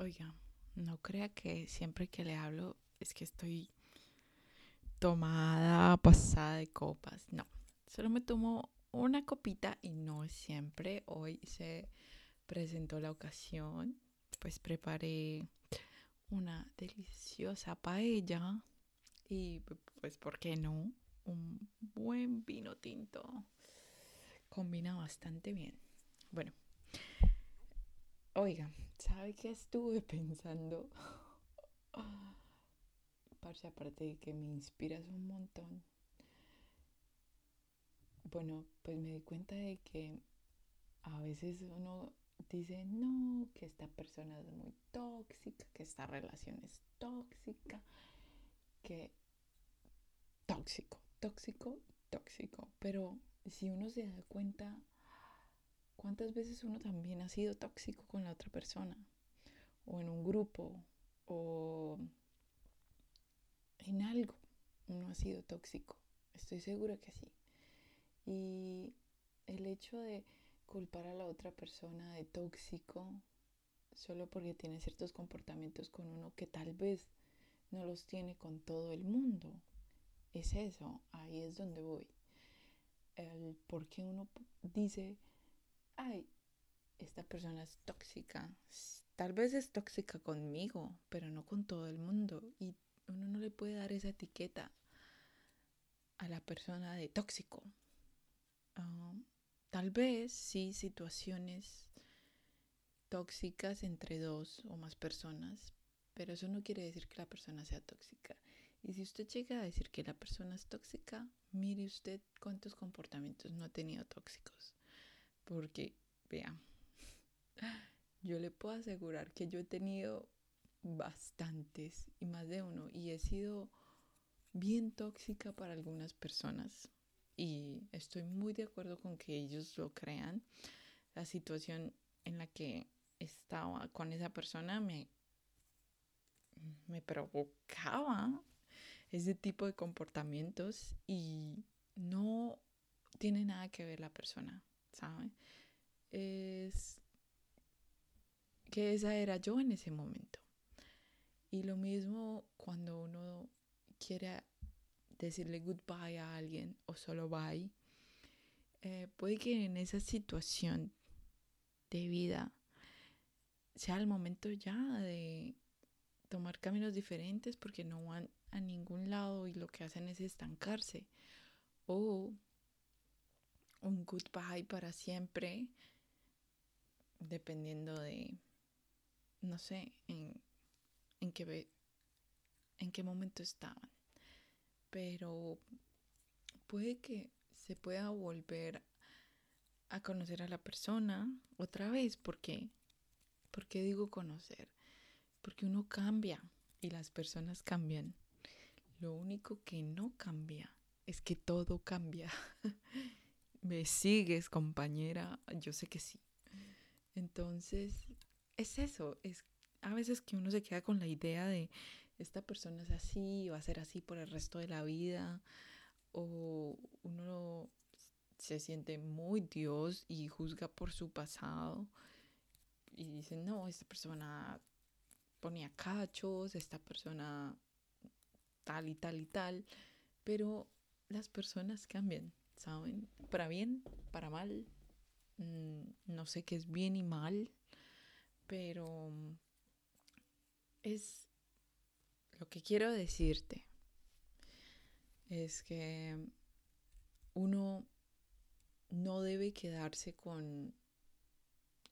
Oiga, no crea que siempre que le hablo es que estoy tomada, pasada de copas. No, solo me tomo una copita y no siempre. Hoy se presentó la ocasión, pues preparé una deliciosa paella y pues, ¿por qué no? Un buen vino tinto. Combina bastante bien. Bueno, oiga, ¿sabe qué estuve pensando? Parce, aparte de que me inspiras un montón. Bueno, pues me di cuenta de que a veces uno dice, no, que esta persona es muy tóxica, que esta relación es tóxica, que tóxico, tóxico, tóxico. Pero si uno se da cuenta, ¿cuántas veces uno también ha sido tóxico con la otra persona? O en un grupo, o en algo, uno ha sido tóxico. Estoy segura que sí. Y el hecho de culpar a la otra persona de tóxico solo porque tiene ciertos comportamientos con uno que tal vez no los tiene con todo el mundo. Es eso, ahí es donde voy. El por qué uno dice, ay, esta persona es tóxica. Tal vez es tóxica conmigo, pero no con todo el mundo. Y uno no le puede dar esa etiqueta a la persona de tóxico. Ah, Tal vez sí situaciones tóxicas entre dos o más personas, pero eso no quiere decir que la persona sea tóxica. Y si usted llega a decir que la persona es tóxica, mire usted cuántos comportamientos no ha tenido tóxicos. Porque, vea, yo le puedo asegurar que yo he tenido bastantes y más de uno y he sido bien tóxica para algunas personas y estoy muy de acuerdo con que ellos lo crean. La situación en la que estaba con esa persona me, me provocaba ese tipo de comportamientos y no tiene nada que ver la persona, Es que esa era yo en ese momento. Y lo mismo cuando uno quiere decirle goodbye a alguien o solo bye, eh, puede que en esa situación de vida sea el momento ya de tomar caminos diferentes porque no van a ningún lado y lo que hacen es estancarse. O un goodbye para siempre, dependiendo de, no sé, en, en, qué, en qué momento estaban pero puede que se pueda volver a conocer a la persona otra vez. ¿Por qué? ¿Por qué digo conocer? Porque uno cambia y las personas cambian. Lo único que no cambia es que todo cambia. ¿Me sigues, compañera? Yo sé que sí. Entonces, es eso, es a veces que uno se queda con la idea de esta persona es así, va a ser así por el resto de la vida, o uno se siente muy Dios y juzga por su pasado y dice, no, esta persona ponía cachos, esta persona tal y tal y tal, pero las personas cambian, ¿saben? Para bien, para mal, mm, no sé qué es bien y mal, pero es lo que quiero decirte es que uno no debe quedarse con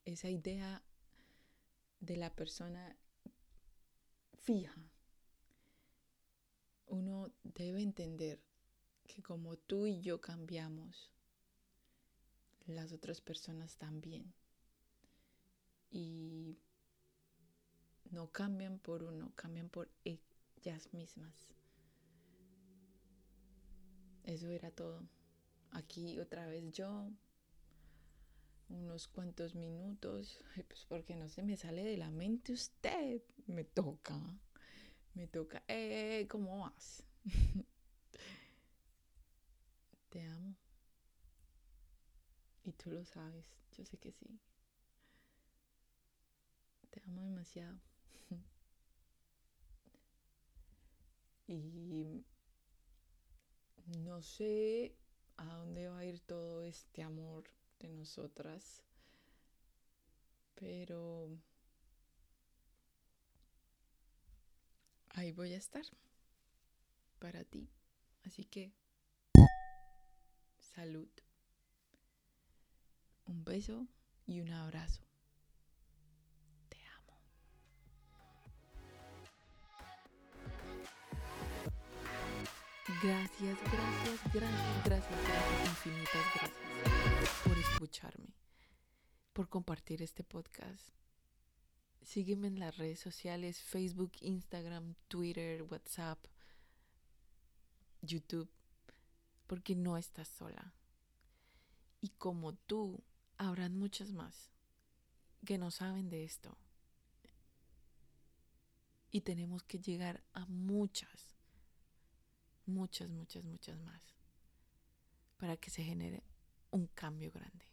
esa idea de la persona fija. Uno debe entender que como tú y yo cambiamos, las otras personas también. Y no cambian por uno, cambian por ellas mismas. Eso era todo. Aquí otra vez yo, unos cuantos minutos, pues porque no se me sale de la mente usted, me toca, me toca, eh, ¿cómo vas? Y tú lo sabes, yo sé que sí. Te amo demasiado. y no sé a dónde va a ir todo este amor de nosotras, pero ahí voy a estar para ti. Así que, salud. Un beso y un abrazo. Te amo. Gracias, gracias, gracias, gracias, gracias, infinitas gracias por escucharme, por compartir este podcast. Sígueme en las redes sociales, Facebook, Instagram, Twitter, WhatsApp, YouTube, porque no estás sola. Y como tú, habrán muchas más que no saben de esto. Y tenemos que llegar a muchas, muchas, muchas, muchas más para que se genere un cambio grande.